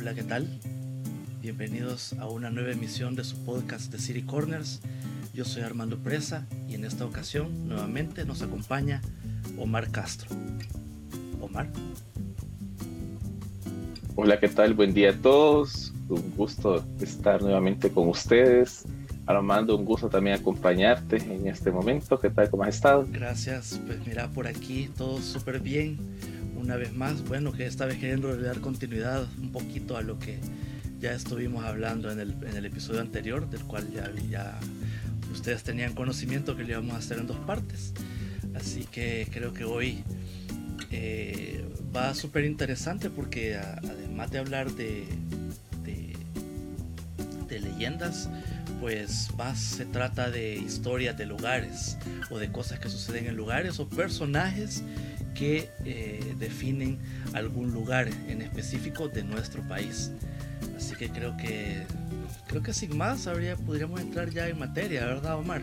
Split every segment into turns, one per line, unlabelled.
Hola, ¿qué tal? Bienvenidos a una nueva emisión de su podcast de City Corners. Yo soy Armando Presa y en esta ocasión nuevamente nos acompaña Omar Castro. Omar.
Hola, ¿qué tal? Buen día a todos. Un gusto estar nuevamente con ustedes. Armando, un gusto también acompañarte en este momento. ¿Qué tal? ¿Cómo has estado?
Gracias. Pues mira, por aquí todo súper bien. Una vez más, bueno, que esta vez queriendo dar continuidad un poquito a lo que ya estuvimos hablando en el, en el episodio anterior, del cual ya, ya ustedes tenían conocimiento que lo íbamos a hacer en dos partes. Así que creo que hoy eh, va súper interesante porque además de hablar de, de, leyendas, pues más se trata de historias de lugares o de cosas que suceden en lugares o personajes que eh, definen algún lugar en específico de nuestro país. Así que creo que creo que sin más habría, podríamos entrar ya en materia, ¿verdad, Omar?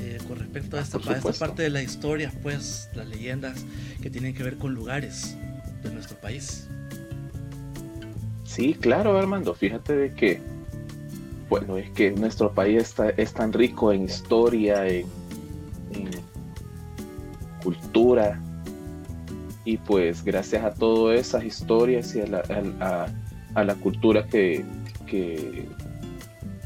Eh, con respecto a esta, a esta, parte de las historias, pues, las leyendas que tienen que ver con lugares de nuestro país.
Sí, claro, Armando. Fíjate de que, bueno, es que nuestro país está, es tan rico en historia, en, cultura, y pues gracias a todas esas historias y a la, a, la cultura que, que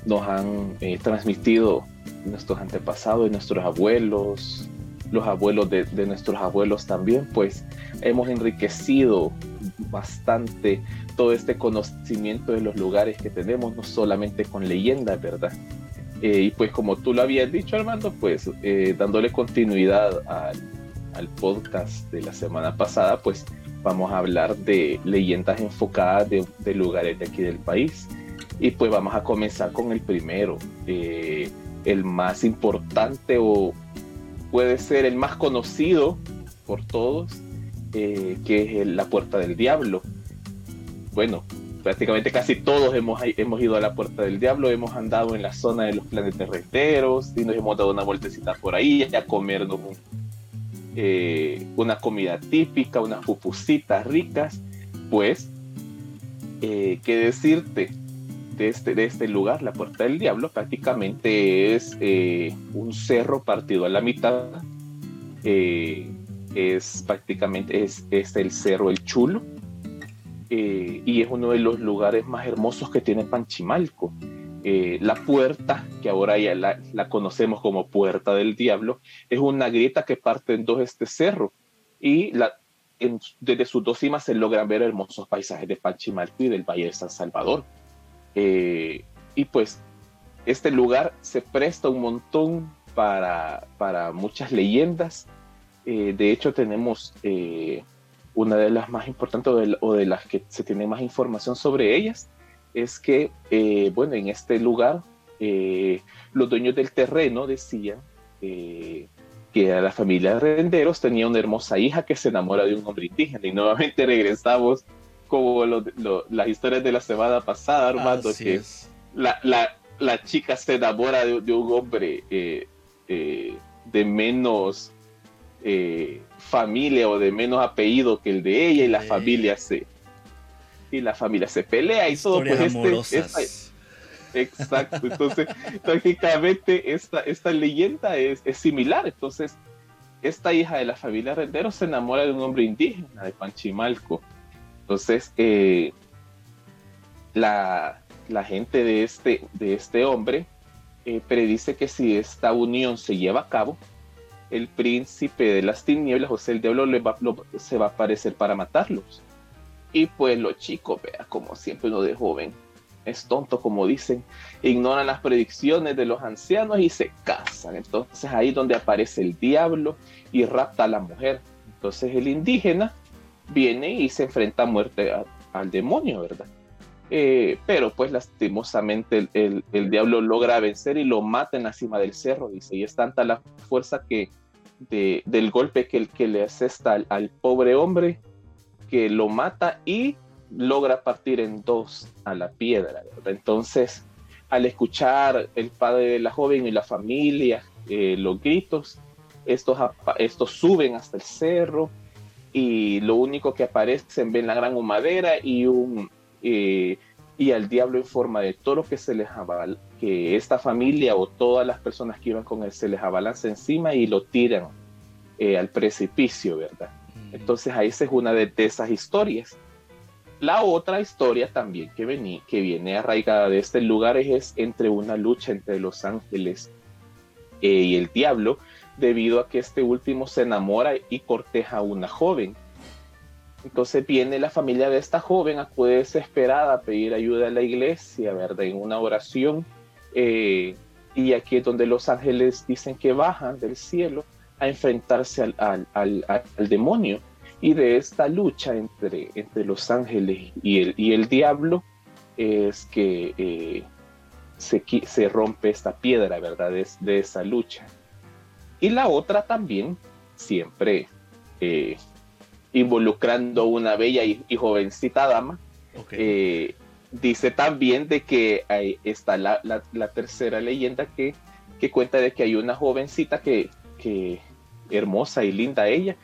nos han eh, transmitido nuestros antepasados y nuestros abuelos, los abuelos de, nuestros abuelos también, pues hemos enriquecido bastante todo este conocimiento de los lugares que tenemos, no solamente con leyendas, ¿verdad? Eh, y pues como tú lo habías dicho, Armando, pues eh, dándole continuidad al, al, podcast de la semana pasada, pues vamos a hablar de leyendas enfocadas de, de, lugares de aquí del país. Y pues vamos a comenzar con el primero. Eh, el más importante o puede ser el más conocido por todos, eh, que es la Puerta del Diablo. Bueno, prácticamente casi todos hemos, hemos ido a la Puerta del Diablo, hemos andado en la zona de los planetas renteros y nos hemos dado una vueltecita por ahí a comernos eh, una comida típica, unas pupusitas ricas. Pues, eh, ¿qué decirte? de este, de este lugar, la Puerta del Diablo, prácticamente es eh, un cerro partido a la mitad. Es prácticamente es, es, el cerro El Chulo y es uno de los lugares más hermosos que tiene Panchimalco. La puerta, que ahora ya la, conocemos como Puerta del Diablo, es una grieta que parte en dos este cerro y desde sus dos cimas se logran ver hermosos paisajes de Panchimalco y del Valle de San Salvador. Eh, y pues este lugar se presta un montón para, para muchas leyendas. Eh, de hecho, tenemos eh, una de las más importantes o de, las que se tiene más información sobre ellas, es que, bueno, en este lugar los dueños del terreno decían que a la familia de renderos tenía una hermosa hija que se enamora de un hombre indígena. Y nuevamente regresamos como las historias de la semana pasada, Armando, que la, la, la, chica se enamora de, un hombre eh, eh, de menos eh, familia o de menos apellido que el de ella y la familia se y la familia se pelea y todo pues este, exacto entonces prácticamente esta, esta leyenda es, es, similar entonces esta hija de la familia Rendero se enamora de un hombre indígena de Panchimalco entonces, eh, la, gente de este, de este hombre eh, predice que si esta unión se lleva a cabo, el príncipe de las tinieblas, José el Diablo, le va, se va a aparecer para matarlos. Y pues los chicos, vea, como siempre uno de joven, es tonto, como dicen, ignoran las predicciones de los ancianos y se casan. Entonces ahí donde aparece el diablo y rapta a la mujer. Entonces el indígena viene y se enfrenta a muerte al demonio, ¿verdad? Eh, pero pues lastimosamente el, diablo logra vencer y lo mata en la cima del cerro, dice, y es tanta la fuerza que del golpe que, que le hace al, al pobre hombre que lo mata y logra partir en dos a la piedra. Entonces, al escuchar el padre de la joven y la familia, eh, los gritos, estos, estos suben hasta el cerro, y lo único que aparecen ven la gran humadera y un, eh, y al diablo en forma de toro que se les avala, que esta familia o todas las personas que iban con él se les abalanza encima y lo tiran eh, al precipicio, ¿verdad? Entonces ahí es una de, esas historias. La otra historia también que, que viene arraigada de este lugar es entre una lucha entre los ángeles eh, y el diablo, debido a que este último se enamora y corteja a una joven. Entonces viene la familia de esta joven, acude desesperada a pedir ayuda a la iglesia, ¿verdad? En una oración. Eh, y aquí es donde los ángeles dicen que bajan del cielo a enfrentarse al, demonio. Y de esta lucha entre, entre los ángeles y el, y el diablo es que eh, se, se, rompe esta piedra, ¿verdad? De, esa lucha. Y la otra también, siempre eh, involucrando una bella y, jovencita dama, eh, dice también de que ahí está la, tercera leyenda que, que, cuenta de que hay una jovencita que, que hermosa y linda ella,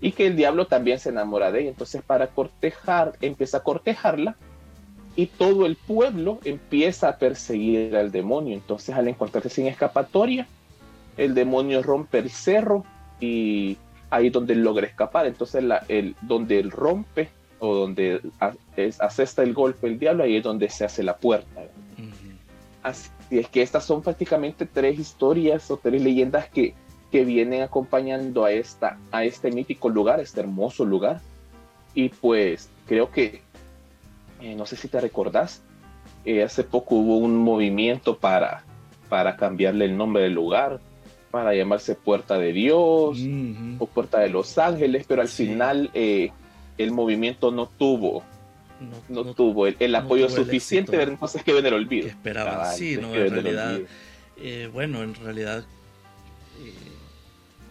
y que el diablo también se enamora de ella. Entonces, para cortejar, empieza a cortejarla y todo el pueblo empieza a perseguir al demonio. Entonces, al encontrarse sin escapatoria, el demonio rompe el cerro y ahí donde él logra escapar. Entonces, la, el, donde él rompe o donde asesta el golpe el diablo, ahí es donde se hace la puerta. Así es que estas son prácticamente tres historias o tres leyendas que que vienen acompañando a, esta, a este mítico lugar, este hermoso lugar. Y pues creo que, eh, no sé si te recordás, eh, hace poco hubo un movimiento para, para cambiarle el nombre del lugar, para llamarse Puerta de Dios o Puerta de los Ángeles, pero al final eh, el movimiento no tuvo no, tuvo el, apoyo suficiente, entonces que ven el olvido.
esperaba, sí, no, en realidad, bueno, en realidad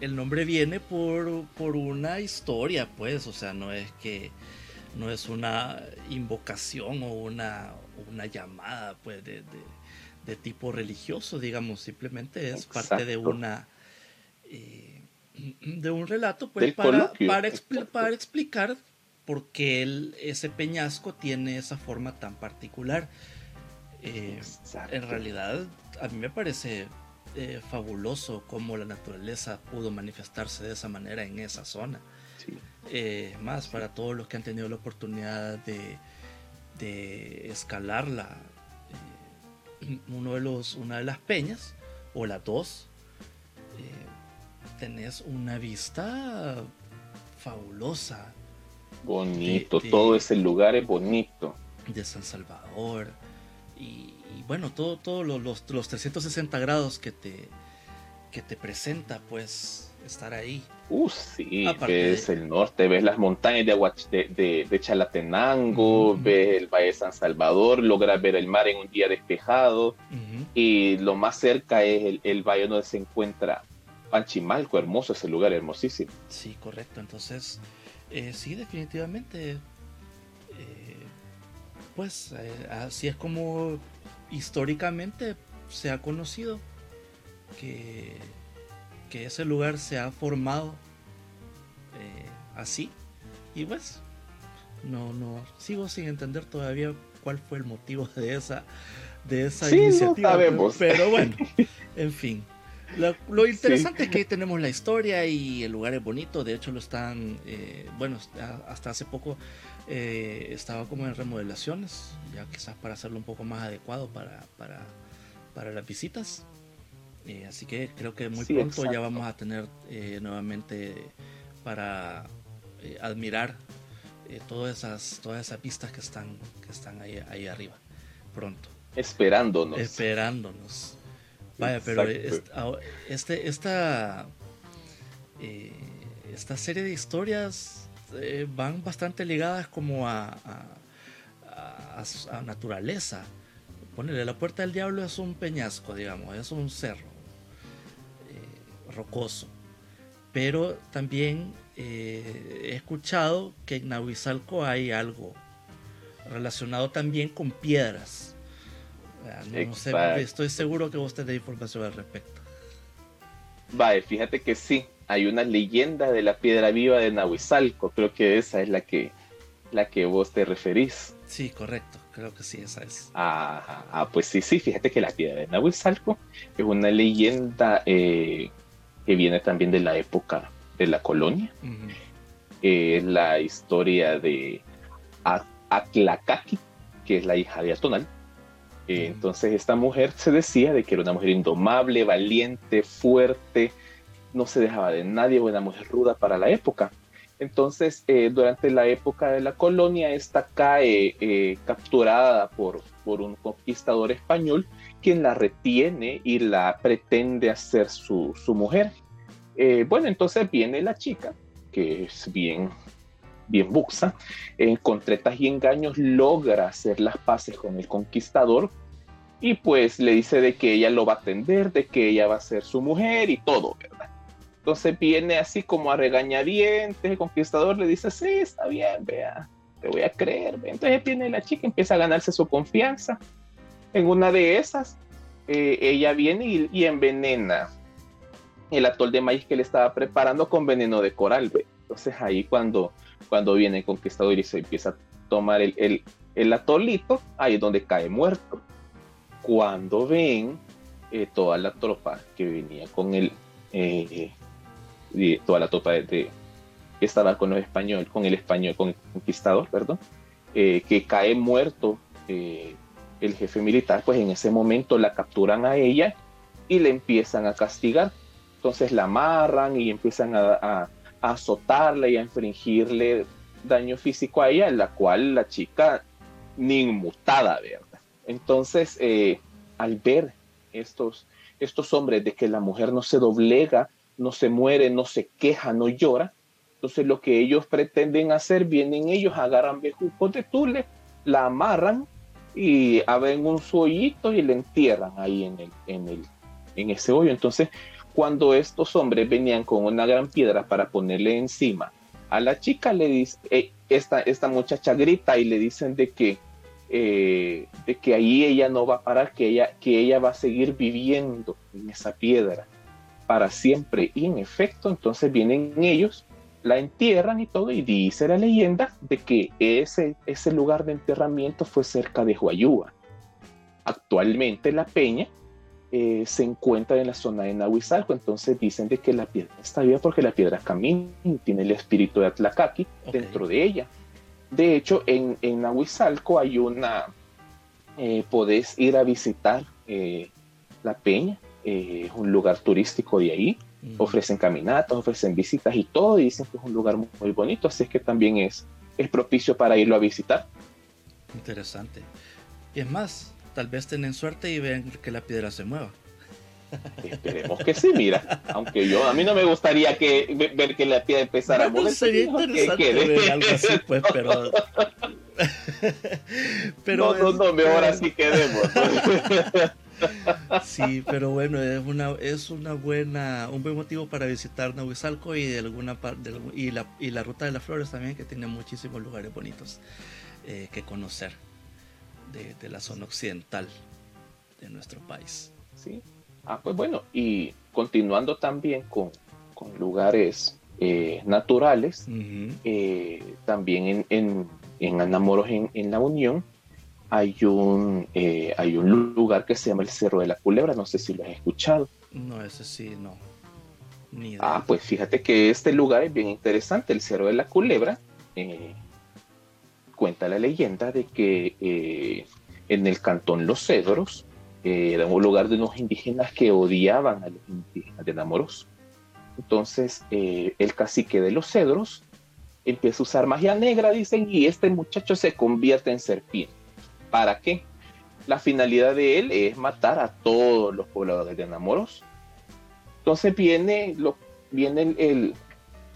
el nombre viene por, por una historia, pues, o sea, no es que no es una invocación o una, una llamada, pues, de, tipo religioso, digamos, simplemente es parte de una eh, de un relato, pues, para, para, para, explicar por qué el, ese peñasco tiene esa forma tan particular. Eh, en realidad, a mí me parece eh, fabuloso cómo la naturaleza pudo manifestarse de esa manera en esa zona. Eh, más para todos los que han tenido la oportunidad de, de escalarla, eh, uno de los, una de las peñas, o las dos, tenés una vista fabulosa.
Bonito, todo ese lugar es bonito.
De San Salvador. Y, bueno, todos todo los, los, 360 grados que te, que te presenta, pues, estar ahí.
Uh, sí, ves el norte, ves las montañas de, de, de, Chalatenango, ves el Valle de San Salvador, logras ver el mar en un día despejado y lo más cerca es el, el, valle donde se encuentra Panchimalco, hermoso ese lugar, hermosísimo.
Sí, correcto, entonces, eh, sí, definitivamente, eh, pues eh, así es como históricamente se ha conocido que, que ese lugar se ha formado eh, así. Y pues, no, no, sigo sin entender todavía cuál fue el motivo de esa, de esa iniciativa. Pero, bueno, en fin. Lo, interesante es que tenemos la historia y el lugar es bonito. De hecho, lo están, eh, bueno, hasta hace poco eh, estaba como en remodelaciones, ya quizás para hacerlo un poco más adecuado para, para, las visitas. Eh, así que creo que muy pronto ya vamos a tener eh, nuevamente para admirar todas esas todas esas pistas que están que están ahí, ahí arriba pronto.
Esperándonos.
Esperándonos vaya pero este esta esta serie de historias eh, van bastante ligadas como a, a, naturaleza. Ponerle la puerta del diablo es un peñasco, digamos, es un cerro eh, rocoso. Pero también eh, he escuchado que en Nahuizalco hay algo relacionado también con piedras. Estoy seguro que vos tenés información al respecto.
Vale, fíjate que sí, hay una leyenda de la piedra viva de Nahuizalco, creo que esa es la que, la que vos te referís.
Sí, correcto, creo que sí, esa es.
Ah, pues sí, sí, fíjate que la piedra de Nahuizalco es una leyenda eh, que viene también de la época de la colonia. Es la historia de Atlacaki, que es la hija de Atonal. Eh, entonces esta mujer se decía de que era una mujer indomable, valiente, fuerte, no se dejaba de nadie, una mujer ruda para la época. Entonces, eh, durante la época de la colonia, esta cae eh, capturada por, por un conquistador español, quien la retiene y la pretende hacer su, su mujer. Eh, bueno, entonces viene la chica, que es bien, bien buxa, con tretas y engaños logra hacer las paces con el conquistador y pues le dice de que ella lo va a atender, de que ella va a ser su mujer y todo, ¿verdad? Entonces viene así como a regañadientes, el conquistador le dice, sí, está bien, vea, te voy a creer. Entonces viene la chica, empieza a ganarse su confianza. En una de esas, eh, ella viene y, envenena el atol de maíz que le estaba preparando con veneno de coral. Entonces ahí cuando, cuando viene el conquistador y se empieza a tomar el, el, atolito, ahí es donde cae muerto. Cuando ven eh, toda la tropa que venía con el, eh, toda la tropa de, que estaba con los español, con el español, con el conquistador, perdón, eh, que cae muerto eh, el jefe militar, pues en ese momento la capturan a ella y le empiezan a castigar. Entonces la amarran y empiezan a, a, azotarla y a infringirle daño físico a ella, en la cual la chica ni inmutada, ¿verdad? Entonces, eh, al ver estos, estos hombres de que la mujer no se doblega no se muere, no se queja, no llora. Entonces lo que ellos pretenden hacer, vienen ellos, agarran bejucos de tule, la amarran y abren un hoyito y le entierran ahí en, el, en, el, en ese hoyo. Entonces cuando estos hombres venían con una gran piedra para ponerle encima a la chica, le dice, eh, esta, esta muchacha grita y le dicen de que, eh, de que ahí ella no va a parar, que ella, que ella va a seguir viviendo en esa piedra para siempre. Y en efecto, entonces vienen ellos, la entierran y todo, y dice la leyenda de que ese, ese lugar de enterramiento fue cerca de Huayúa. Actualmente la peña eh, se encuentra en la zona de Nahuizalco, entonces dicen de que la piedra está viva porque la piedra camina y tiene el espíritu de Atlacaqui dentro de ella. De hecho, en, en Nahuizalco hay una, eh, podés ir a visitar eh, la peña, eh, es un lugar turístico de ahí. Ofrecen caminatas, ofrecen visitas y todo, y dicen que es un lugar muy, bonito, así es que también es, es propicio para irlo a visitar.
Interesante. Y es más, tal vez tienen suerte y vean que la piedra se mueva.
Esperemos que sí, mira. Aunque yo, a mí no me gustaría que ver que la piedra empezara a mover.
Sería interesante ver algo así, pues, pero.
pero no, no, no, mejor así quedemos.
Sí, pero bueno, es una, es una buena, un buen motivo para visitar Nahuizalco y de alguna parte y la, y la ruta de las flores también, que tiene muchísimos lugares bonitos eh, que conocer de, la zona occidental de nuestro país.
Sí. Ah, pues bueno, y continuando también con, con lugares eh, naturales, eh, también en, en, en Anamoros en, en la Unión, hay un, eh, hay un lugar que se llama el Cerro de la Culebra, no sé si lo has escuchado.
No, ese sí, no.
Ni ah, pues fíjate que este lugar es bien interesante, el Cerro de la Culebra. Cuenta la leyenda de que en el cantón Los Cedros era un lugar de unos indígenas que odiaban a los indígenas de Namoros. Entonces el cacique de Los Cedros empieza a usar magia negra, dicen, y este muchacho se convierte en serpiente ¿Para qué? La finalidad de él es matar a todos los pobladores de Enamoros. Entonces viene, lo, viene el,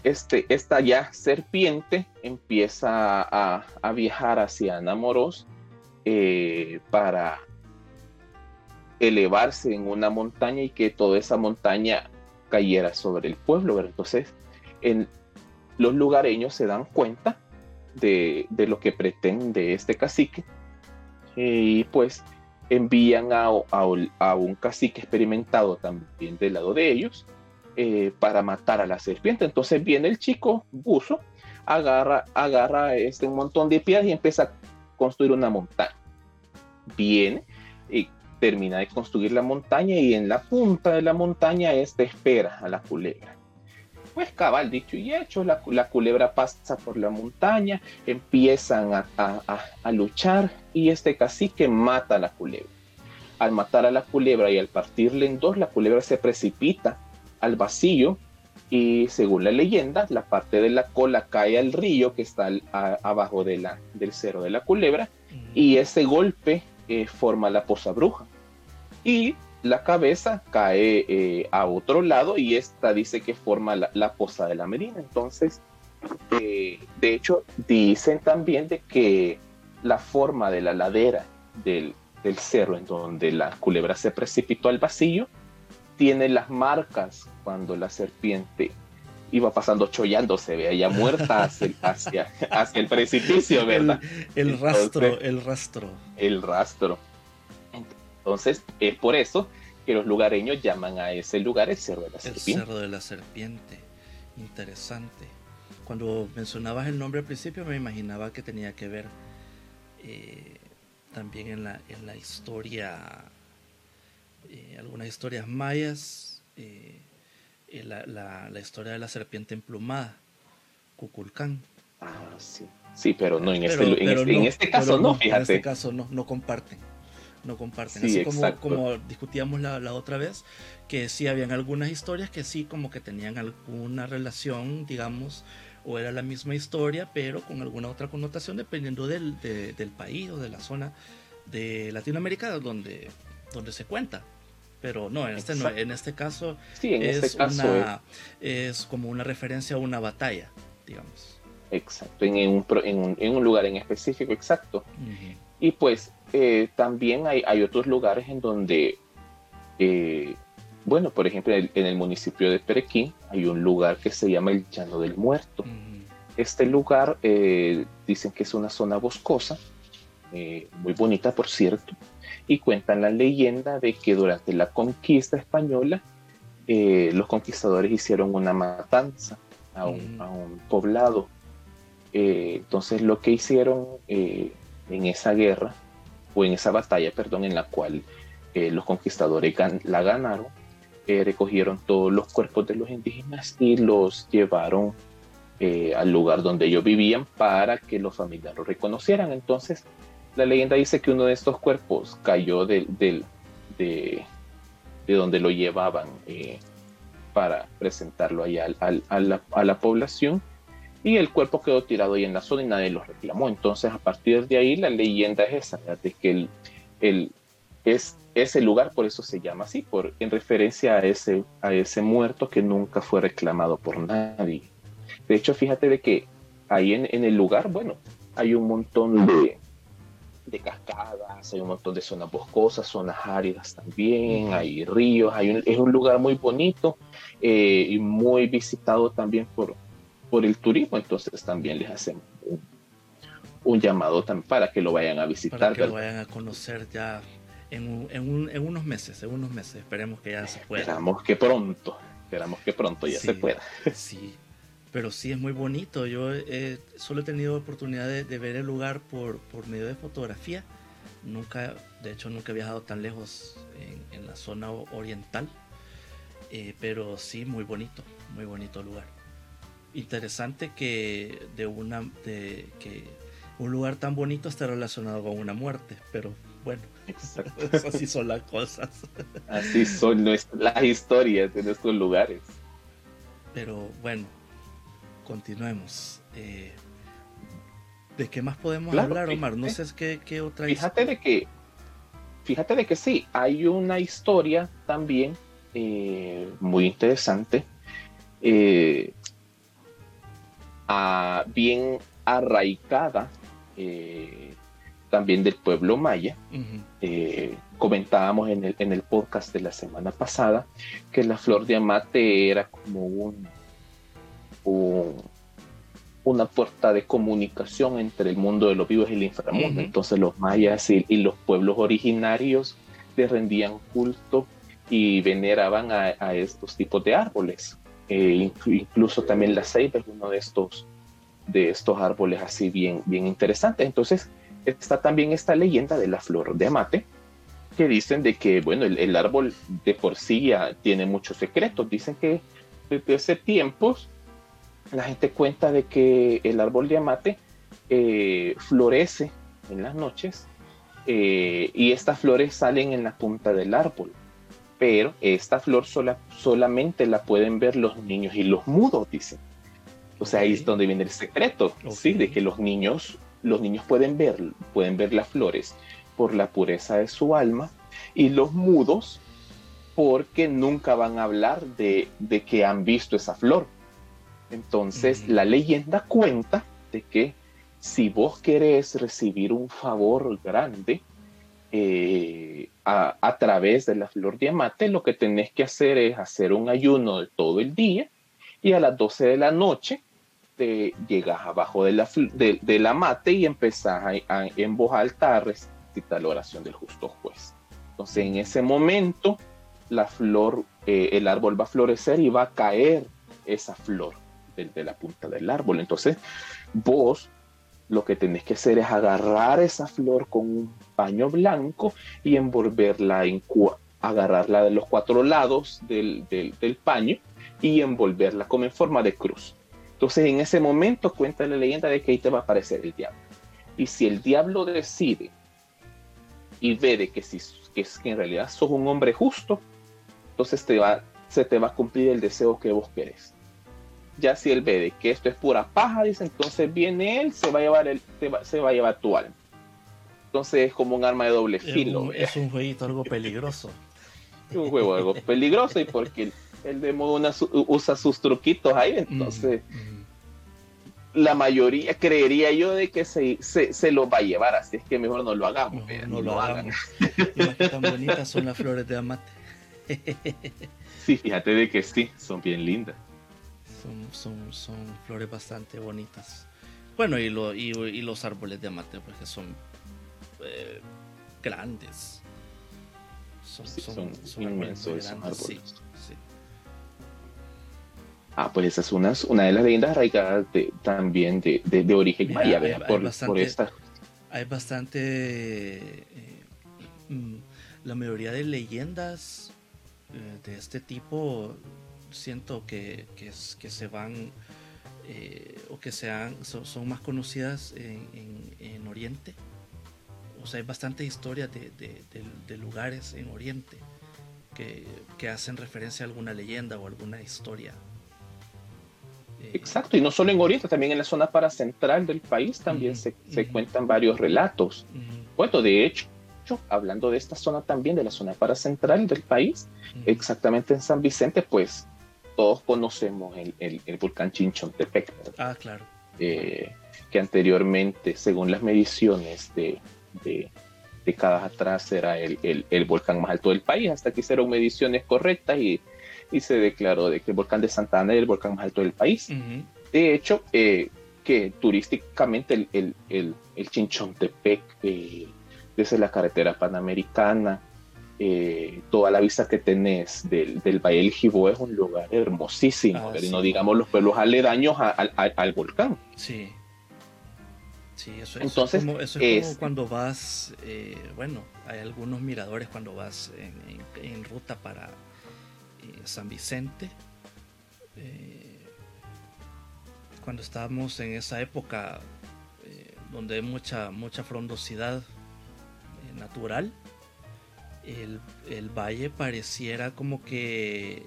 este, esta ya serpiente empieza a, viajar hacia Enamoros eh, para elevarse en una montaña y que toda esa montaña cayera sobre el pueblo. Entonces, en, los lugareños se dan cuenta de, de, lo que pretende este cacique y pues envían a, un cacique experimentado también del lado de ellos eh, para matar a la serpiente. Entonces viene el chico buzo, agarra, agarra este, un montón de piedras y empieza a construir una montaña. Viene y termina de construir la montaña y en la punta de la montaña este espera a la culebra. Pues cabal, dicho y hecho, la, culebra pasa por la montaña, empiezan a, a, luchar y este cacique mata a la culebra. Al matar a la culebra y al partirle en dos, la culebra se precipita al vacío y según la leyenda, la parte de la cola cae al río que está abajo de la, del cerro de la culebra y ese golpe eh, forma la poza bruja. Y la cabeza cae eh, a otro lado y esta dice que forma la, poza de la Medina. Entonces, eh, de hecho, dicen también de que la forma de la ladera del, del cerro en donde la culebra se precipitó al vacío tiene las marcas cuando la serpiente iba pasando chollándose, veía muerta hacia, hacia, el precipicio, ¿verdad?
El, rastro, el rastro.
El rastro. Entonces, es por eso que los lugareños llaman a ese lugar el Cerro de la Serpiente.
El Cerro de la Serpiente. Interesante. Cuando mencionabas el nombre al principio me imaginaba que tenía que ver eh, también en la, en la historia, eh, algunas historias mayas, eh, la, la, historia de la serpiente emplumada, Cuculcán.
Ah, sí. Sí, pero no en, este, en, este, caso no, fíjate. En
este caso no, no comparten no comparten. Así como, como discutíamos la, la, otra vez, que sí habían algunas historias que sí como que tenían alguna relación, digamos, o era la misma historia, pero con alguna otra connotación dependiendo del, del país o de la zona de Latinoamérica donde, donde se cuenta. Pero no, en este, no, en este caso, es, este una, es como una referencia a una batalla, digamos.
Exacto, en, un, en, en un, lugar en específico, exacto. Y pues eh, también hay, hay, otros lugares en donde, eh, bueno, por ejemplo, en el, municipio de Perequín hay un lugar que se llama el Llano del Muerto. Este lugar eh, dicen que es una zona boscosa, muy bonita por cierto, y cuentan la leyenda de que durante la conquista española los conquistadores hicieron una matanza a un, a un poblado. entonces lo que hicieron en esa guerra, o en esa batalla, perdón, en la cual eh, los conquistadores la ganaron, eh, recogieron todos los cuerpos de los indígenas y los llevaron eh, al lugar donde ellos vivían para que los familiares lo reconocieran. Entonces, la leyenda dice que uno de estos cuerpos cayó de, de, de donde lo llevaban para presentarlo allá a, la, a la población y el cuerpo quedó tirado ahí en la zona y nadie lo reclamó. Entonces, a partir de ahí, la leyenda es esa, de que el, el, es ese lugar, por eso se llama así, por, en referencia a ese, a ese muerto que nunca fue reclamado por nadie. De hecho, fíjate de que ahí en, en el lugar, bueno, hay un montón de, de cascadas, hay un montón de zonas boscosas, zonas áridas también, hay ríos, hay es un lugar muy bonito eh, y muy visitado también por, por el turismo, entonces también les hacen un, llamado para que lo vayan a visitar. Para
que lo vayan a conocer ya en, en, unos meses, en unos meses, esperemos que ya se pueda.
Esperamos que pronto, esperamos que pronto ya se pueda.
Sí, pero sí es muy bonito, yo solo he tenido oportunidad de, ver el lugar por, por medio de fotografía, nunca, de hecho nunca he viajado tan lejos en, la zona oriental, eh, pero sí muy bonito, muy bonito lugar. Interesante que de una de que un lugar tan bonito esté relacionado con una muerte, pero bueno, así son las cosas.
Así son las historias de nuestros lugares.
Pero bueno, continuemos. Eh, ¿De qué más podemos hablar, Omar? No sé qué, qué otra
Fíjate de que, fíjate de que sí, hay una historia también eh, muy interesante. Eh, bien arraigada eh, también del pueblo maya. Eh, comentábamos en el, en el podcast de la semana pasada que la flor de amate era como un, una puerta de comunicación entre el mundo de los vivos y el inframundo. Entonces los mayas y, los pueblos originarios le rendían culto y veneraban a, a estos tipos de árboles. Eh, incluso también la ceiba es uno de estos de estos árboles así bien, bien interesantes. Entonces está también esta leyenda de la flor de amate, que dicen de que, bueno, el, árbol de por sí ya tiene muchos secretos. Dicen que desde ese tiempo la gente cuenta de que el árbol de amate eh, florece en las noches eh, y estas flores salen en la punta del árbol. Pero esta flor sola, solamente la pueden ver los niños y los mudos, dicen. O sea, ahí es donde viene el secreto, ¿sí? De que los niños, los niños pueden ver, pueden ver las flores por la pureza de su alma y los mudos porque nunca van a hablar de, que han visto esa flor. Entonces, la leyenda cuenta de que si vos querés recibir un favor grande eh, a, a, través de la flor diamante, lo que tenés que hacer es hacer un ayuno de todo el día y a las 12 de la noche te llegas abajo de la, de, la mate y empezás a, en voz alta a recitar la oración del justo juez. Entonces en ese momento la flor, eh, el árbol va a florecer y va a caer esa flor de, la punta del árbol. Entonces vos lo que tenés que hacer es agarrar esa flor con un paño blanco y envolverla en agarrarla de los cuatro lados del, del paño y envolverla como en forma de cruz. Entonces en ese momento cuenta la leyenda de que ahí te va a aparecer el diablo. Y si el diablo decide y ve de que, si, que, que en realidad sos un hombre justo, entonces te va, se te va a cumplir el deseo que vos querés. Ya si él ve de que esto es pura paja, dice, entonces viene él, se va a llevar, el, se va a llevar tu alma. Entonces es como un arma de doble filo.
Es un, jueguito algo peligroso.
un juego algo peligroso y porque el demo usa sus truquitos ahí, entonces la mayoría creería yo de que se, se, lo va a llevar, así es que mejor no lo hagamos.
No, lo, hagamos. Hagan. tan bonitas son las flores de amate.
sí, fíjate de que sí, son bien lindas.
Son, son, flores bastante bonitas. Bueno, y, lo, y, los árboles de amate, pues que son eh, grandes.
Son, son, son, inmensos árboles. Sí. Ah, pues esa es una, una de las leyendas arraigadas de, también de, de, origen maya, hay, por, por, esta.
Hay bastante. Eh, mm, la mayoría de leyendas eh, de este tipo siento que, que, que se van. Eh, o que sean, son, más conocidas en, en, Oriente. O sea, hay bastante historias de, de, de lugares en Oriente que, que hacen referencia a alguna leyenda o alguna historia
Exacto, y no solo en Oriente, también en la zona paracentral del país también se, cuentan varios relatos. Bueno, de hecho, hablando de esta zona también, de la zona paracentral del país, exactamente en San Vicente, pues todos conocemos el, el, volcán Chinchontepec.
Ah, claro.
Eh, que anteriormente, según las mediciones de, de décadas atrás, era el, el, volcán más alto del país, hasta que hicieron mediciones correctas y y se declaró de que el volcán de Santa Ana es el volcán más alto del país. De hecho, eh, que turísticamente el, el, el, el Chinchontepec, eh, desde la carretera panamericana, eh, toda la vista que tenés del, del Valle del Jibó es un lugar hermosísimo, ah, no digamos los pueblos aledaños al volcán.
Sí. Sí, eso, Entonces, eso es, como, es como cuando vas, bueno, hay algunos miradores cuando vas en ruta para, San Vicente. Eh, cuando estábamos en esa época eh, donde hay mucha, mucha frondosidad eh, natural, el, valle pareciera como que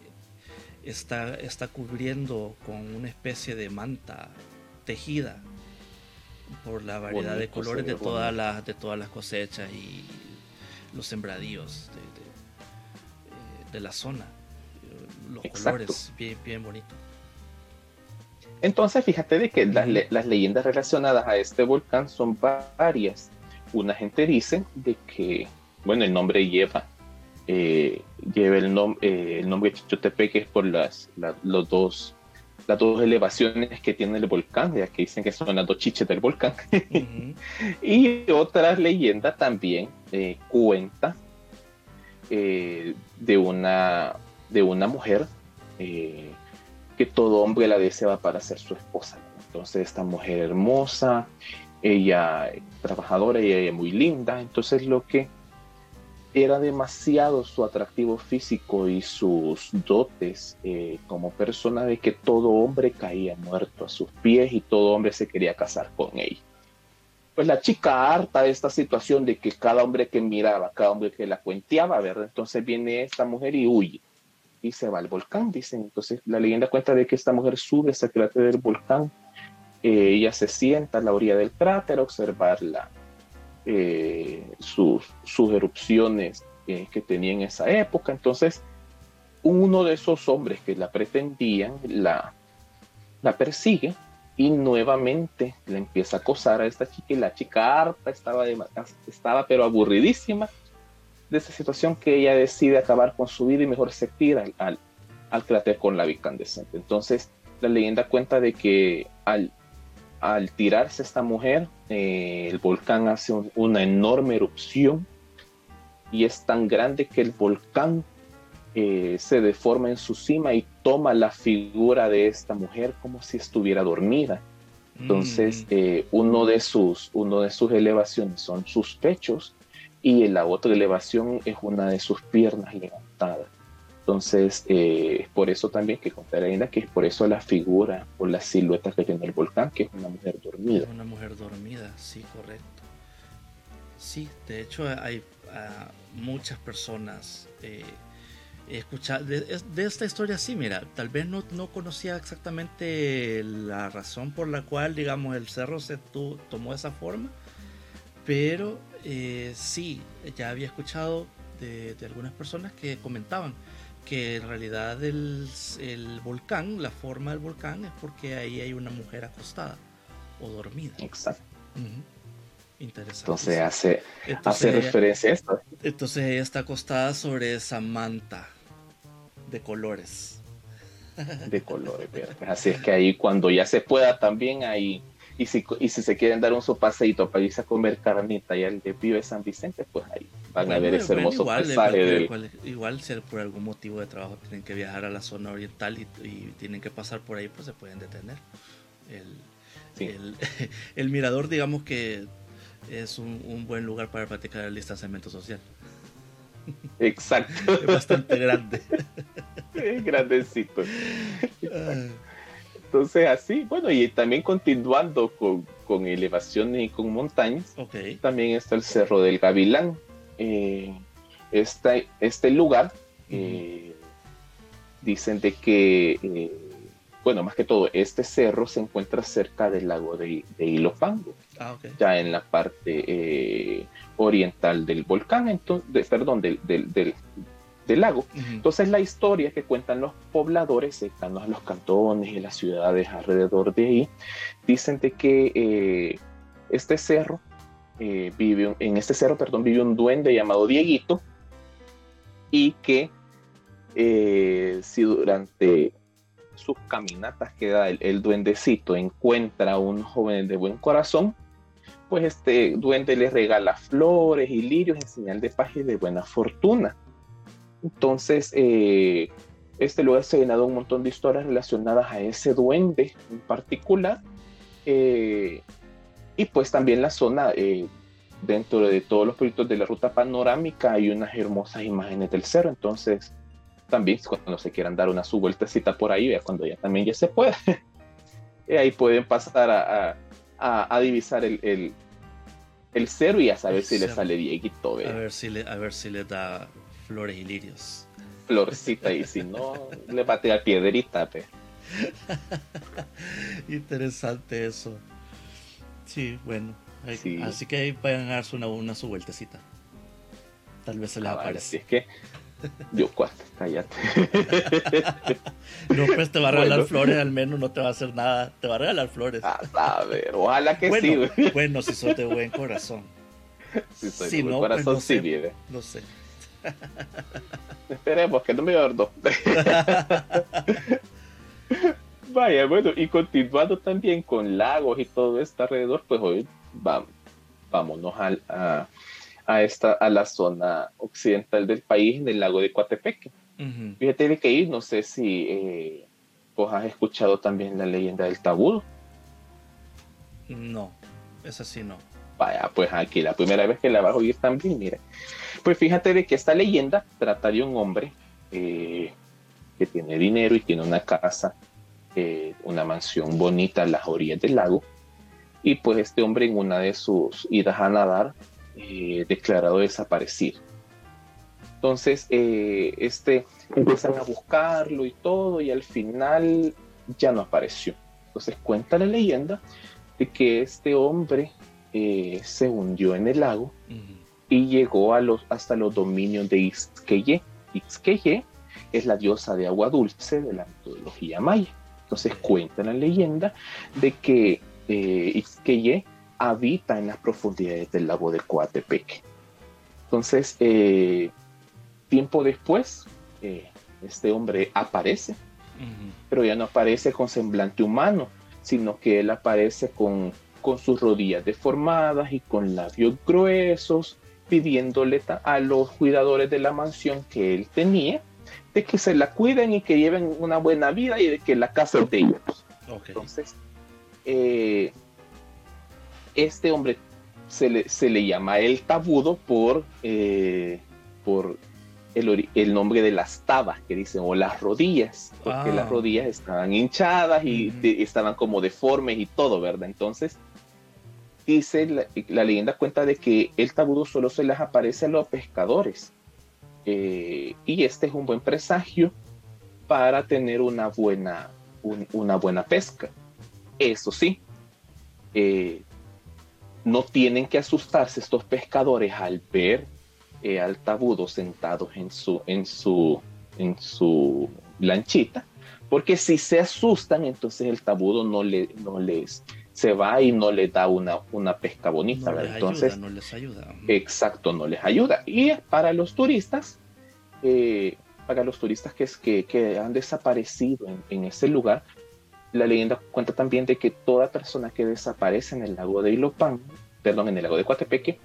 está, está cubriendo con una especie de manta tejida por la variedad de colores de todas, las, de todas las cosechas y los sembradíos de la zona los colores, bien, bien bonito.
Entonces, fíjate de que las, leyendas relacionadas a este volcán son varias. Una gente dice de que, bueno, el nombre lleva, eh, lleva el, eh, el nombre Chichotepec es por las, los dos, las dos elevaciones que tiene el volcán, ya que dicen que son las dos chiches del volcán. y otra leyenda también eh, cuenta de una de una mujer que todo hombre la deseaba para ser su esposa. Entonces esta mujer hermosa, ella trabajadora y ella muy linda, entonces lo que era demasiado su atractivo físico y sus dotes eh, como persona de que todo hombre caía muerto a sus pies y todo hombre se quería casar con ella. Pues la chica harta de esta situación de que cada hombre que miraba, cada hombre que la cuenteaba, ¿verdad? Entonces viene esta mujer y huye y se va al volcán, dicen. Entonces la leyenda cuenta de que esta mujer sube ese cráter del volcán, eh, ella se sienta a la orilla del cráter a observar la, eh, sus, sus, erupciones que tenía en esa época. Entonces, uno de esos hombres que la pretendían la, la persigue y nuevamente le empieza a acosar a esta chica y la chica harta estaba, estaba pero aburridísima de esa situación que ella decide acabar con su vida y mejor se tira al, al, cráter con la incandescente. Entonces, la leyenda cuenta de que al, al tirarse esta mujer, eh, el volcán hace una enorme erupción y es tan grande que el volcán eh, se deforma en su cima y toma la figura de esta mujer como si estuviera dormida. Entonces, mm. eh, uno, de sus, uno de sus elevaciones son sus pechos y la otra elevación es una de sus piernas levantadas. Entonces, eh, por eso también que contar que es por eso la figura o la silueta que tiene el volcán, que es una mujer dormida.
Una mujer dormida, sí, correcto. Sí, de hecho hay ah, muchas personas eh, escuchado de, esta historia, sí, mira, tal vez no, no, conocía exactamente la razón por la cual, digamos, el cerro se tomó esa forma, pero eh, sí, ya había escuchado de, de algunas personas que comentaban que en realidad el, el, volcán, la forma del volcán es porque ahí hay una mujer acostada o dormida.
Exacto.
Interesante.
Entonces hace, hace referencia a esto.
Entonces ella está acostada sobre esa manta de colores.
De colores, así es que ahí cuando ya se pueda también ahí y si, y si se quieren dar un su paseito para irse a comer carnita y al de Vive San Vicente, pues ahí van a ver ese hermoso
igual, igual, igual, si por algún motivo de trabajo tienen que viajar a la zona oriental y, tienen que pasar por ahí, pues se pueden detener. El, el, mirador, digamos que es un, buen lugar para practicar el distanciamiento social.
Exacto.
es bastante grande.
Es grandecito. Entonces así, bueno, y también continuando con, con elevaciones y con montañas, también está el Cerro del Gavilán. Eh, este, este lugar, eh, dicen de que, eh, bueno, más que todo, este cerro se encuentra cerca del lago de, de Ilopango, ah, ya en la parte oriental del volcán, entonces, perdón, del, del, del lago. Entonces la historia que cuentan los pobladores cercanos a los cantones y las ciudades alrededor de ahí, dicen de que este cerro eh, en este cerro, perdón, vive un duende llamado Dieguito y que eh, si durante sus caminatas que da el, duendecito encuentra a un joven de buen corazón, pues este duende le regala flores y lirios en señal de paz y de buena fortuna. Entonces, eh, este lugar se ha llenado un montón de historias relacionadas a ese duende en particular. Eh, y pues también la zona, eh, dentro de todos los proyectos de la ruta panorámica, hay unas hermosas imágenes del cerro. Entonces, también cuando se quieran dar una su vueltecita por ahí, cuando ya también ya se pueda, ahí pueden pasar a, a, divisar el, el, el, cerro y a saber si le sale Dieguito.
A ver si le, a ver si le da flores y lirios.
Florecita, y si no, le a piedrita.
Interesante eso. Sí, bueno. Así que ahí pueden darse una, una su vueltecita. Tal vez se les aparece.
es que yo cuatro, cállate.
no, pues te va a regalar flores, al menos no te va a hacer nada. Te va a regalar flores.
a ver, ojalá que
sí. Bueno, si sos de buen corazón.
Si soy de buen pues corazón, no sí sé, vive.
No sé.
Esperemos que no me ordo. Vaya, bueno, y continuando también con lagos y todo esto alrededor, pues hoy vamos, vámonos a, a, esta, a la zona occidental del país, en el lago de Coatepeque. Fíjate de que ir, no sé si eh, vos has escuchado también la leyenda del tabú
No, esa sí no.
Vaya, pues aquí la primera vez que la vas a oír también, mire. Pues fíjate de que esta leyenda trata de un hombre eh, que tiene dinero y tiene una casa, eh, una mansión bonita a las orillas del lago. Y pues este hombre en una de sus idas a nadar, eh, declarado desaparecido. Entonces, este empiezan a buscarlo y todo, y al final ya no apareció. Entonces cuenta la leyenda de que este hombre eh, se hundió en el lago y llegó a los, hasta los dominios de Ixqueye. Ixqueye es la diosa de agua dulce de la mitología maya. Entonces cuenta la leyenda de que eh, Ixqueye habita en las profundidades del lago de Coatepeque. Entonces, eh, tiempo después, eh, este hombre aparece, pero ya no aparece con semblante humano, sino que él aparece con con sus rodillas deformadas y con labios gruesos, pidiéndole a los cuidadores de la mansión que él tenía de que se la cuiden y que lleven una buena vida y de que la casa es de ellos. Entonces, eh, este hombre se le, se le, llama el tabudo por, eh, por el, el, nombre de las tabas que dicen, o las rodillas, porque las ah. rodillas estaban hinchadas y estaban como deformes y todo, ¿verdad? Entonces, dice, la, leyenda cuenta de que el tabudo solo se les aparece a los pescadores. Eh, y este es un buen presagio para tener una buena, una buena pesca. Eso sí, eh, no tienen que asustarse estos pescadores al ver eh, al tabudo sentados en su, en su, en su lanchita, porque si se asustan, entonces el tabudo no, le, no les se va y no les da una, una pesca bonita.
No Entonces, no les ayuda.
Exacto, no les ayuda. Y para los turistas, eh, para los turistas que, que, que han desaparecido en, ese lugar, la leyenda cuenta también de que toda persona que desaparece en el lago de Ilopan, perdón, en el lago de Coatepeque,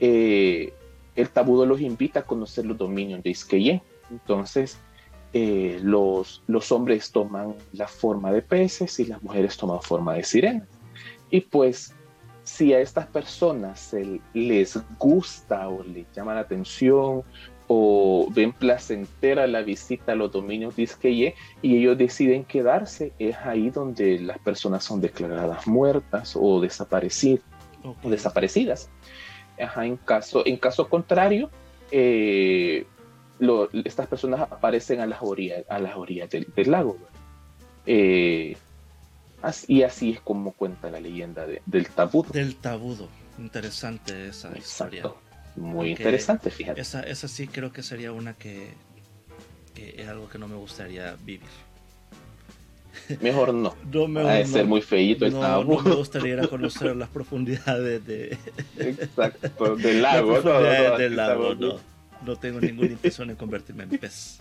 eh, el tabudo los invita a conocer los dominios de Isqueye. Entonces, eh, los, los hombres toman la forma de peces y las mujeres toman forma de sirenas. Y pues si a estas personas les gusta o les llama la atención o ven placentera la visita a los dominios de Isqueye y ellos deciden quedarse, es ahí donde las personas son declaradas muertas o, desaparecidas. O desaparecidas. en, caso, en caso contrario, eh, estas personas aparecen a las orillas, a las orillas del, lago. Eh, y así es como cuenta la leyenda del tabudo.
Del tabudo. Interesante esa historia.
Muy interesante, fíjate.
Esa, esa sí creo que sería una que, es algo que no me gustaría vivir.
Mejor no.
no me,
ser muy feíto el
no, No me gustaría ir a conocer las profundidades de...
Exacto, del lago. no,
del lago, no. No tengo ninguna intención de convertirme en pez.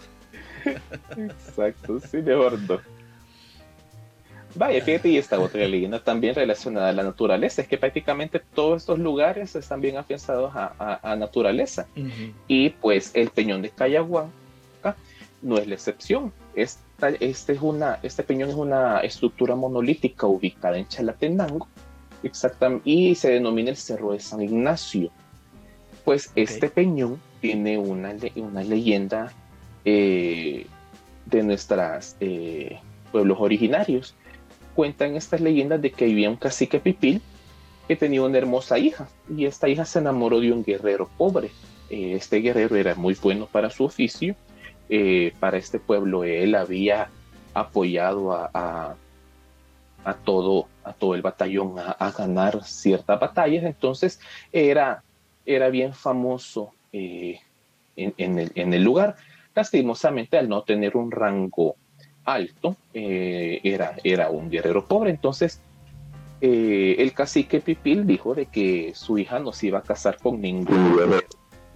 Exacto, sí, mejor no. Vaya, fíjate, y esta otra leyenda también relacionada a la naturaleza, es que prácticamente todos estos lugares están bien afianzados a, naturaleza. Y pues el Peñón de Cayaguán no es la excepción. Esta, este, es una, este peñón es una estructura monolítica ubicada en Chalatenango, exactamente, y se denomina el Cerro de San Ignacio. Pues este peñón tiene una, una leyenda eh, de nuestros eh, pueblos originarios cuentan estas leyendas de que había un cacique pipil que tenía una hermosa hija y esta hija se enamoró de un guerrero pobre. Eh, este guerrero era muy bueno para su oficio, eh, para este pueblo él había apoyado a, a, todo, a todo el batallón a, ganar ciertas batallas, entonces era, era bien famoso eh, en, el, en el lugar. Lastimosamente al no tener un rango alto, eh, era, era un guerrero pobre, entonces eh, el cacique Pipil dijo de que su hija no se iba a casar con ningún guerrero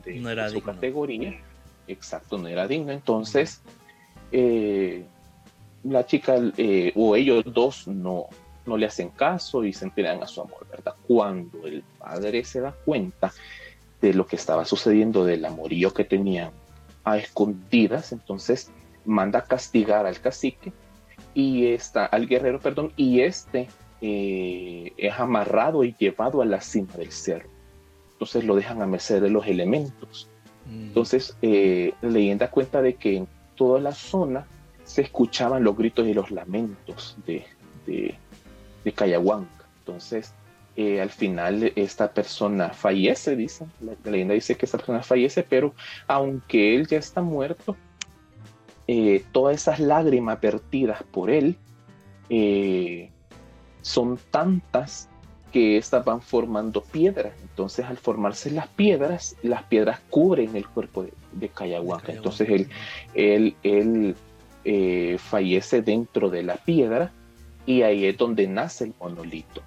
de, su categoría, exacto, no era digno, entonces eh, la chica o ellos dos no, no le hacen caso y se entregan a su amor, ¿verdad? Cuando el padre se da cuenta de lo que estaba sucediendo, del amorío que tenían a escondidas, entonces manda castigar al cacique y está al guerrero, perdón, y este eh, es amarrado y llevado a la cima del cerro. Entonces lo dejan a merced de los elementos. Mm. Entonces, eh, la leyenda cuenta de que en toda la zona se escuchaban los gritos y los lamentos de, de, de Cayahuanca. Entonces, eh, al final esta persona fallece, dice, la, leyenda dice que esta persona fallece, pero aunque él ya está muerto, eh, todas esas lágrimas vertidas por él eh, son tantas que estas van formando piedras. Entonces, al formarse las piedras, las piedras cubren el cuerpo de, de Cayahuanca. Entonces, él, él, él fallece dentro de la piedra y ahí es donde nace el monolito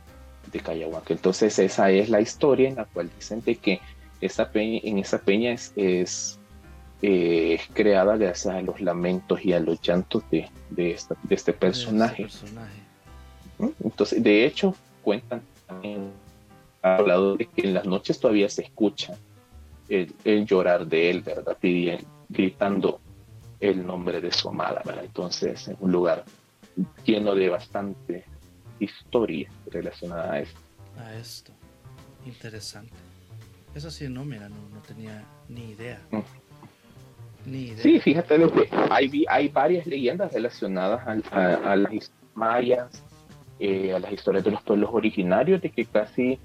de Cayahuanca. Entonces esa es la historia en la cual dicen de que esa peña, en esa peña es, es, eh, creada gracias a los lamentos y a los llantos de, de, de este personaje. Entonces, de hecho, cuentan también hablado de que en las noches todavía se escucha el, llorar de él, ¿verdad? Pidiendo, gritando el nombre de su amada, ¿verdad? Entonces, en un lugar lleno de bastante historia relacionada a esto.
A esto. Interesante. Eso sí, no, mira, no, tenía ni idea. Mm.
Sí, fíjate que hay, hay varias leyendas relacionadas a, las mayas, eh, a las historias de los pueblos originarios, de que casi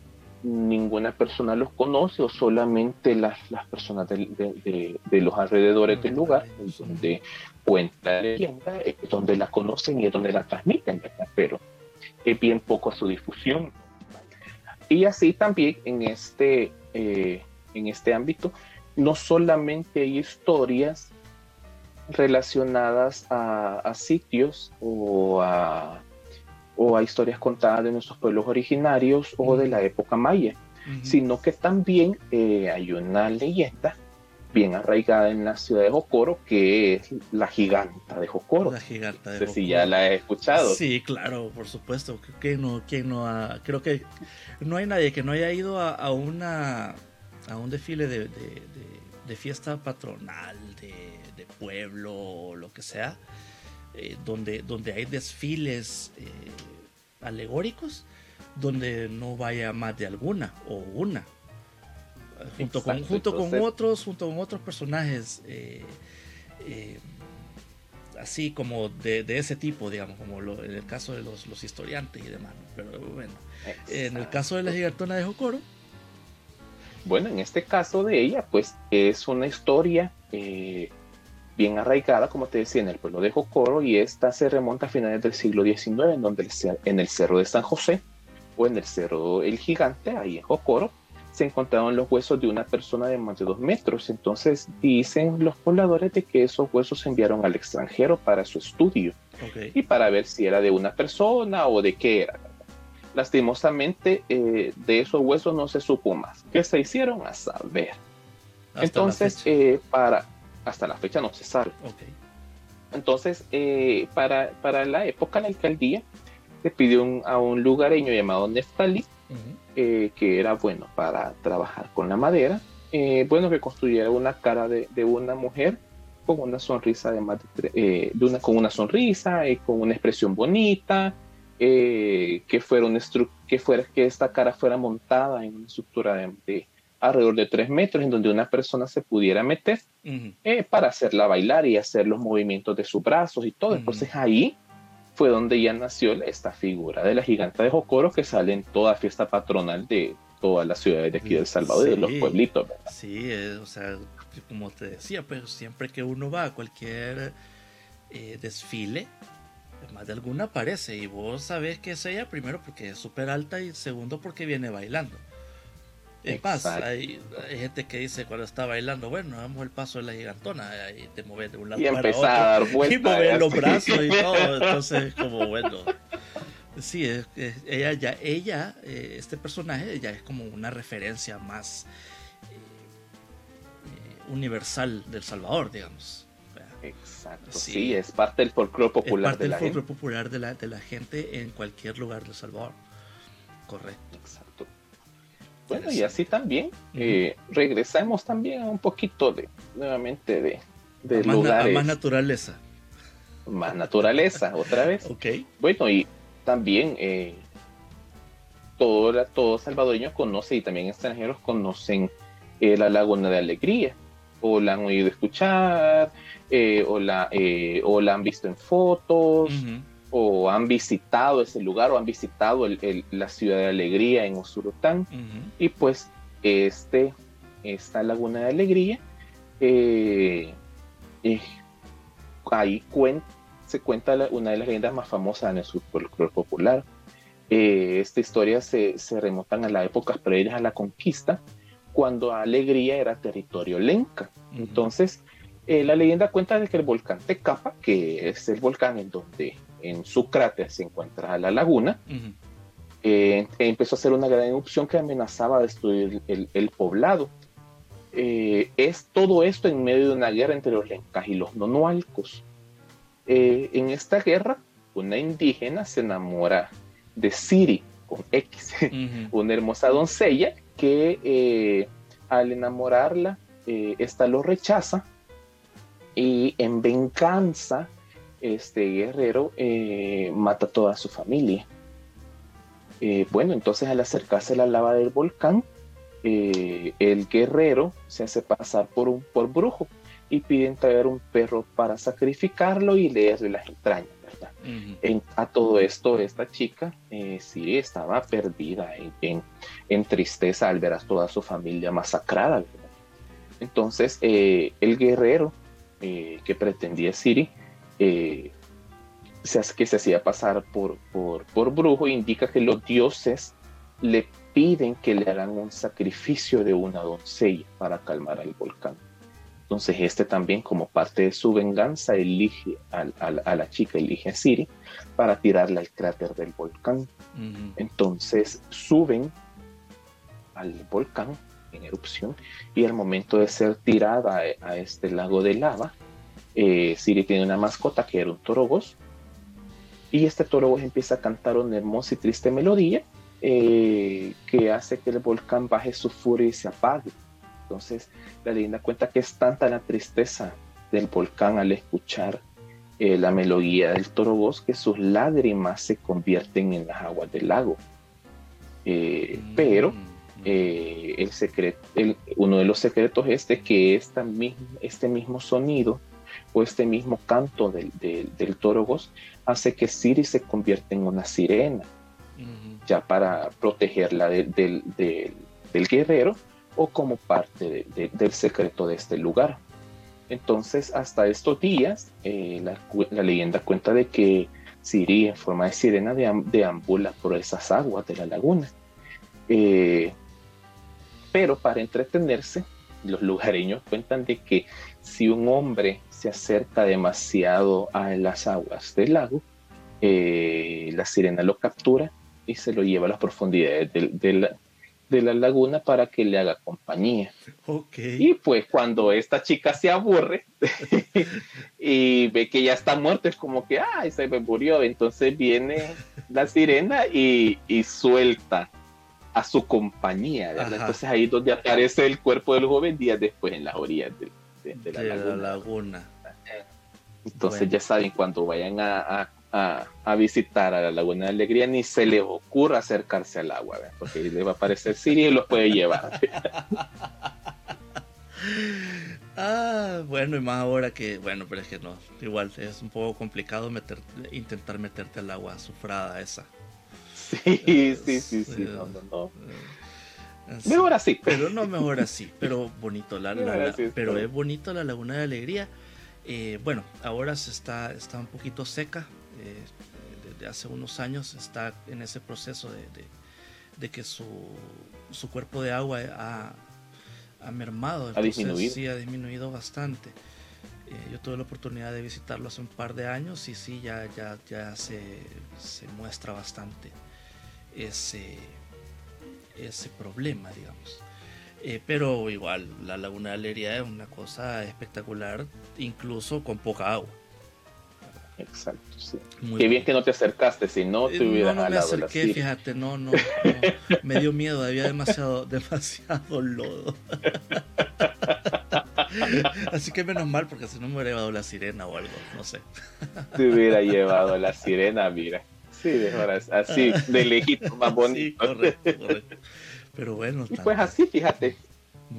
ninguna persona los conoce o solamente las, las personas de, los alrededores del lugar, donde cuenta la leyenda, donde la conocen y es donde la transmiten. Pero es bien poco a su difusión. Y así también en este, eh, en este ámbito, no solamente hay historias relacionadas a, sitios o a, o a, historias contadas de nuestros pueblos originarios o de la época maya, sino que también eh, hay una leyenda bien arraigada en la ciudad de Jocoro, que es la giganta de Jocoro.
La giganta de
no sé si ya la he escuchado.
Sí, claro, por supuesto. que no, quién no ha, creo que no hay nadie que no haya ido a, una a un desfile de, de, fiesta patronal, de, pueblo o lo que sea, eh, donde, donde hay desfiles eh, alegóricos, donde no vaya más de alguna o una junto con, junto con otros, junto con otros personajes eh, así como de, ese tipo, digamos, como en el caso de los, los historiantes y demás. Pero bueno, en el caso de la gigantona de Jocoro.
Bueno, en este caso de ella, pues es una historia eh, bien arraigada, como te decía, en el pueblo de Jocoro, y esta se remonta a finales del siglo XIX, en donde en el cerro de San José, o en el cerro El Gigante, ahí en Jocoro, se encontraron los huesos de una persona de más de dos metros. Entonces dicen los pobladores de que esos huesos se enviaron al extranjero para su estudio y para ver si era de una persona o de qué era. Lastimosamente eh, de esos huesos no se supo más. ¿Qué se hicieron? A saber. Entonces, eh, para hasta la fecha no se sabe. Entonces, eh, para, para la época la alcaldía le pidió a un lugareño llamado Neftali eh, que era bueno para trabajar con la madera, eh, bueno que construyera una cara de, una mujer con una sonrisa de, eh, de una, con una sonrisa y con una expresión bonita, que fuera que fuera que esta cara fuera montada en una estructura de, alrededor de tres metros en donde una persona se pudiera meter para hacerla bailar y hacer los movimientos de sus brazos y todo. Entonces ahí fue donde ya nació esta figura de la giganta de Jocoro que sale en toda fiesta patronal de todas las ciudades de aquí de El Salvador y de los pueblitos.
Sí, eh, o sea, como te decía, pues siempre que uno va a cualquier eh, desfile, más de alguna aparece y vos sabés que es ella primero porque es súper alta y segundo porque viene bailando. Es más, hay, gente que dice cuando está bailando, bueno, damos el paso de la gigantona y te mueves de un lado
y para otro. A dar
y mover los brazos y todo. Entonces, como bueno. Sí, ella ya, ella, eh, este personaje ya es como una referencia más eh, universal del Salvador, digamos.
Exacto. Sí, es parte del folclore popular
de la gente. folclore popular de la, de la gente en cualquier lugar del Salvador. Correcto.
Exacto. Bueno, y así también eh, regresamos también a un poquito de, nuevamente, de, de lugares.
más naturaleza.
Más naturaleza, otra vez.
ok.
Bueno, y también eh, todo, todo salvadoreño conoce y también extranjeros conocen eh, la Laguna de Alegría, o la han oído escuchar, eh, o, la, eh, o la han visto en fotos, o han visitado ese lugar, o han visitado la ciudad de Alegría en Usurután. Y pues este, esta Laguna de Alegría, ahí se cuenta una de las leyendas más famosas en el folclore popular. esta historia se, se remontan a las épocas previas a la conquista, cuando Alegría era territorio lenca. Entonces, eh, la leyenda cuenta de que el volcán Tecapa, que es el volcán en donde en su cráter se encuentra la laguna, eh, empezó a hacer una gran erupción que amenazaba destruir el, poblado. Eh, es todo esto en medio de una guerra entre los lencas y los nonualcos. en esta guerra, una indígena se enamora de Siri, con X, una hermosa doncella que eh, al enamorarla, eh, esta lo rechaza y en venganza, este guerrero eh, mata a toda su familia. bueno, entonces al acercarse a la lava del volcán, el guerrero se hace pasar por un por brujo y piden traer un perro para sacrificarlo y leerle las entrañas a todo esto, esta chica eh, sí estaba perdida en, en, tristeza al ver a toda su familia masacrada. Entonces, eh, el guerrero eh, que pretendía Siri, que se hacía pasar por, por, por brujo, indica que los dioses le piden que le hagan un sacrificio de una doncella para calmar al volcán. Entonces este también como parte de su venganza elige a, la chica, elige a Siri para tirarla al cráter del volcán. Entonces suben al volcán en erupción y al momento de ser tirada a, este lago de lava, eh, Siri tiene una mascota que era un torogos y este torogos empieza a cantar una hermosa y triste melodía eh, que hace que el volcán baje su furia y se apague. Entonces, la leyenda cuenta que es tanta la tristeza del volcán al escuchar eh, la melodía del toro que sus lágrimas se convierten en las aguas del lago. Eh, mm. Pero eh, el secreto, uno de los secretos es de que esta este mismo sonido o este mismo canto del, del, hace que Siri se convierta en una sirena, ya para protegerla del guerrero o como parte del secreto de este lugar. Entonces, hasta estos días, eh, la, leyenda cuenta de que Siri, en forma de sirena, deambula por esas aguas de la laguna. Eh, pero para entretenerse, los lugareños cuentan de que si un hombre se acerca demasiado a las aguas del lago, eh, la sirena lo captura y se lo lleva a las profundidades del, del, de la laguna para que le haga compañía. Y pues cuando esta chica se aburre y ve que ya está muerta, es como que, ay, se me murió. Entonces viene la sirena y, suelta a su compañía. Entonces ahí es donde aparece el cuerpo del joven días después en las orillas de, la, laguna. Entonces ya saben, cuando vayan a a, visitar a la Laguna de Alegría, ni se les ocurra acercarse al agua, porque le va a aparecer Siri y los puede llevar.
ah, bueno, y más ahora que, bueno, pero es que no, igual es un poco complicado meter, intentar meterte al agua azufrada esa.
Sí, sí, sí, sí, no, no, no. Mejor así.
Pero no mejor así, pero bonito, la, pero es bonito la Laguna de Alegría. Eh, bueno, ahora se está, está un poquito seca, eh, desde hace unos años está en ese proceso de, que su, cuerpo de agua ha, mermado.
ha disminuido.
Sí, ha disminuido bastante. Eh, yo tuve la oportunidad de visitarlo hace un par de años y sí, ya, ya, ya se, muestra bastante ese, ese problema, digamos. Eh, pero igual, la laguna de Aleria es una cosa espectacular, incluso con poca agua.
Exacto, sí. Qué bien. que no te acercaste, si no te hubieras
no, no me acerqué, fíjate, no, no, me dio miedo, había demasiado, demasiado lodo. Así que menos mal, porque si no me hubiera llevado la sirena o algo, no sé.
Te hubiera llevado la sirena, mira. así, de así, de lejito, más bonito. correcto, correcto.
Pero bueno.
Y pues así, fíjate.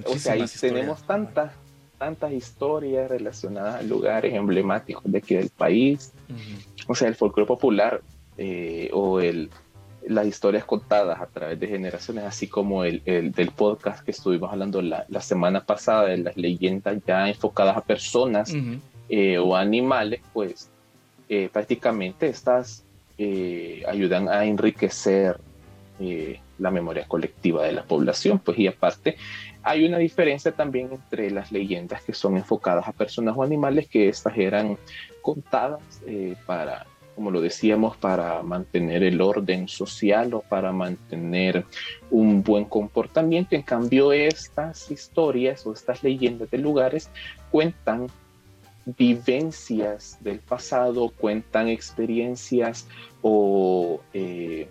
O sea, ahí tenemos tantas, tantas historias relacionadas a lugares emblemáticos de aquí del país. O sea, el folclore popular eh, o el, las historias contadas a través de generaciones, así como el, el del podcast que estuvimos hablando la, la, semana pasada de las leyendas ya enfocadas a personas eh, o animales, pues eh, prácticamente estas ayudan a enriquecer la memoria colectiva de la población, pues y aparte hay una diferencia también entre las leyendas que son enfocadas a personas o animales, que estas eran contadas para como lo decíamos, para mantener el orden social o para mantener un buen comportamiento. En cambio, estas historias o estas leyendas de lugares cuentan vivencias del pasado, cuentan experiencias o eh,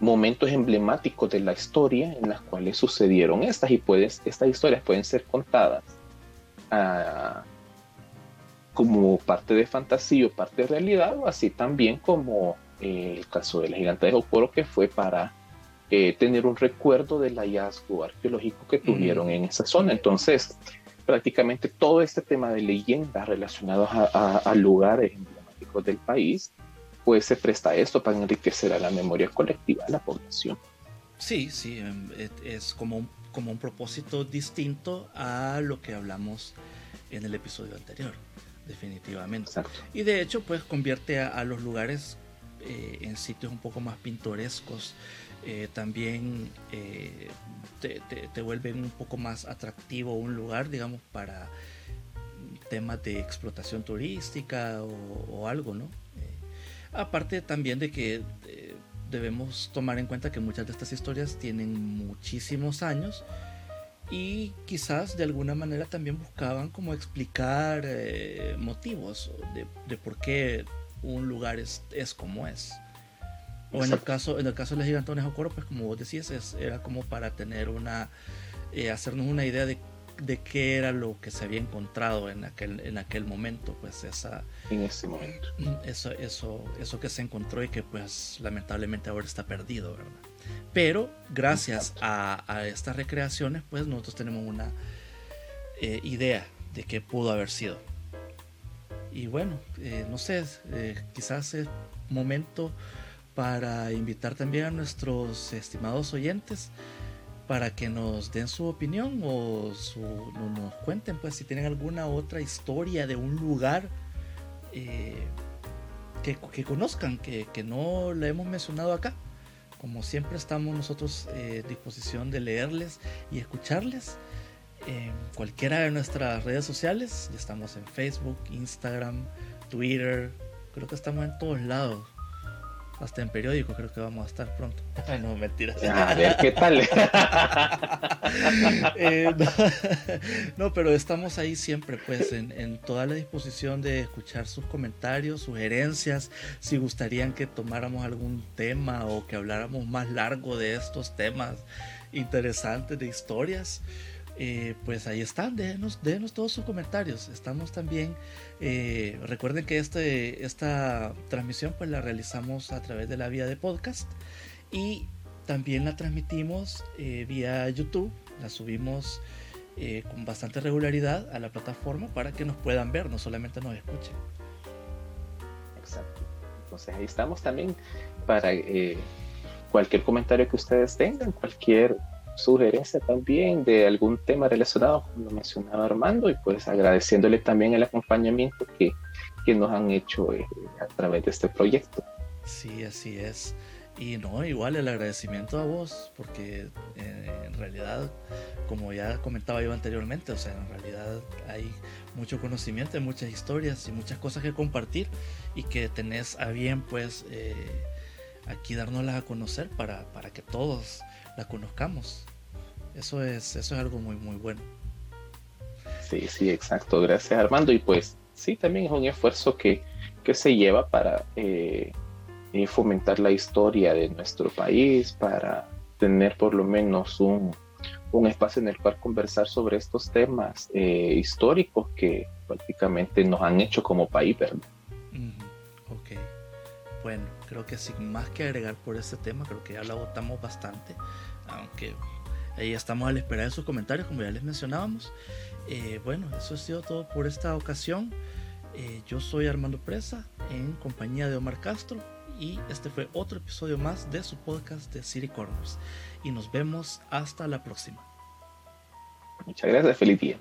momentos emblemáticos de la historia en las cuales sucedieron estas y puedes, estas historias pueden ser contadas a, como parte de fantasía o parte de realidad, o así también como eh, el caso de la gigante de Jocoro, que fue para eh, tener un recuerdo del hallazgo arqueológico que tuvieron en esa zona. Entonces, prácticamente todo este tema de leyendas relacionados a, lugares emblemáticos del país, pues se presta a esto para enriquecer a la memoria colectiva de la población.
Sí, sí, em, es como un, como un propósito distinto a lo que hablamos en el episodio anterior definitivamente. Y de hecho, pues convierte a, los lugares eh, en sitios un poco más pintorescos. Eh, también eh, te, te, vuelven un poco más atractivo un lugar, digamos, para temas de explotación turística o, algo, ¿no? Aparte también de que debemos tomar en cuenta que muchas de estas historias tienen muchísimos años y quizás de alguna manera también buscaban como explicar eh, motivos de, por qué un lugar es, es como es. O en el caso en el caso de los gigantones Jocoro, pues como vos decías, es, era como para tener una eh, hacernos una idea de, de, qué era lo que se había encontrado en aquel en aquel momento, pues esa
en ese momento.
Eso eso eso que se encontró y que pues lamentablemente ahora está perdido, ¿verdad? Pero gracias a, estas recreaciones, pues nosotros tenemos una eh, idea de qué pudo haber sido. Y bueno, eh, no sé, eh, quizás es momento para invitar también a nuestros estimados oyentes para que nos den su opinión o nos cuenten pues si tienen alguna otra historia de un lugar que, conozcan, que, que no la hemos mencionado acá. Como siempre estamos nosotros eh, a disposición de leerles y escucharles en cualquiera de nuestras redes sociales. Ya estamos en Facebook, Instagram, Twitter. Creo que estamos en todos lados hasta en periódico creo que vamos a estar pronto.
no, mentira. A ver, ¿qué tal?
Eh, no, pero estamos ahí siempre, pues, en, toda la disposición de escuchar sus comentarios, sugerencias, si gustarían que tomáramos algún tema o que habláramos más largo de estos temas interesantes de historias. Eh, pues ahí están, déjenos, todos sus comentarios. Estamos también, eh, recuerden que este, esta transmisión pues la realizamos a través de la vía de podcast y también la transmitimos eh, vía YouTube, la subimos con bastante regularidad a la plataforma para que nos puedan ver, no solamente nos escuchen.
Exacto. Entonces ahí estamos también para cualquier comentario que ustedes tengan, cualquier sugerencia también de algún tema relacionado, como lo mencionaba Armando, y pues agradeciéndole también el acompañamiento que, que nos han hecho eh, a través de este proyecto.
Sí, así es. Y no, igual el agradecimiento a vos, porque eh, en realidad, como ya comentaba yo anteriormente, o sea, en realidad hay mucho conocimiento, muchas historias y muchas cosas que compartir y que tenés a bien, pues, eh, aquí dárnoslas a conocer para, para que todos la conozcamos. Eso es, eso es algo muy, muy bueno.
Sí, sí, exacto. Gracias, Armando. Y pues sí, también es un esfuerzo que, que se lleva para eh, eh, fomentar la historia de nuestro país, para tener por lo menos un, un espacio en el cual conversar sobre estos temas eh, históricos que prácticamente nos han hecho como país, ¿verdad?
Ok, bueno creo que sin más que agregar por este tema, creo que ya lo agotamos bastante, aunque ahí estamos a la espera de sus comentarios, como ya les mencionábamos. Eh, bueno, eso ha sido todo por esta ocasión. Eh, yo soy Armando Presa en compañía de Omar Castro y este fue otro episodio más de su podcast de City Corners. Y nos vemos hasta la próxima.
Muchas gracias, feliz día.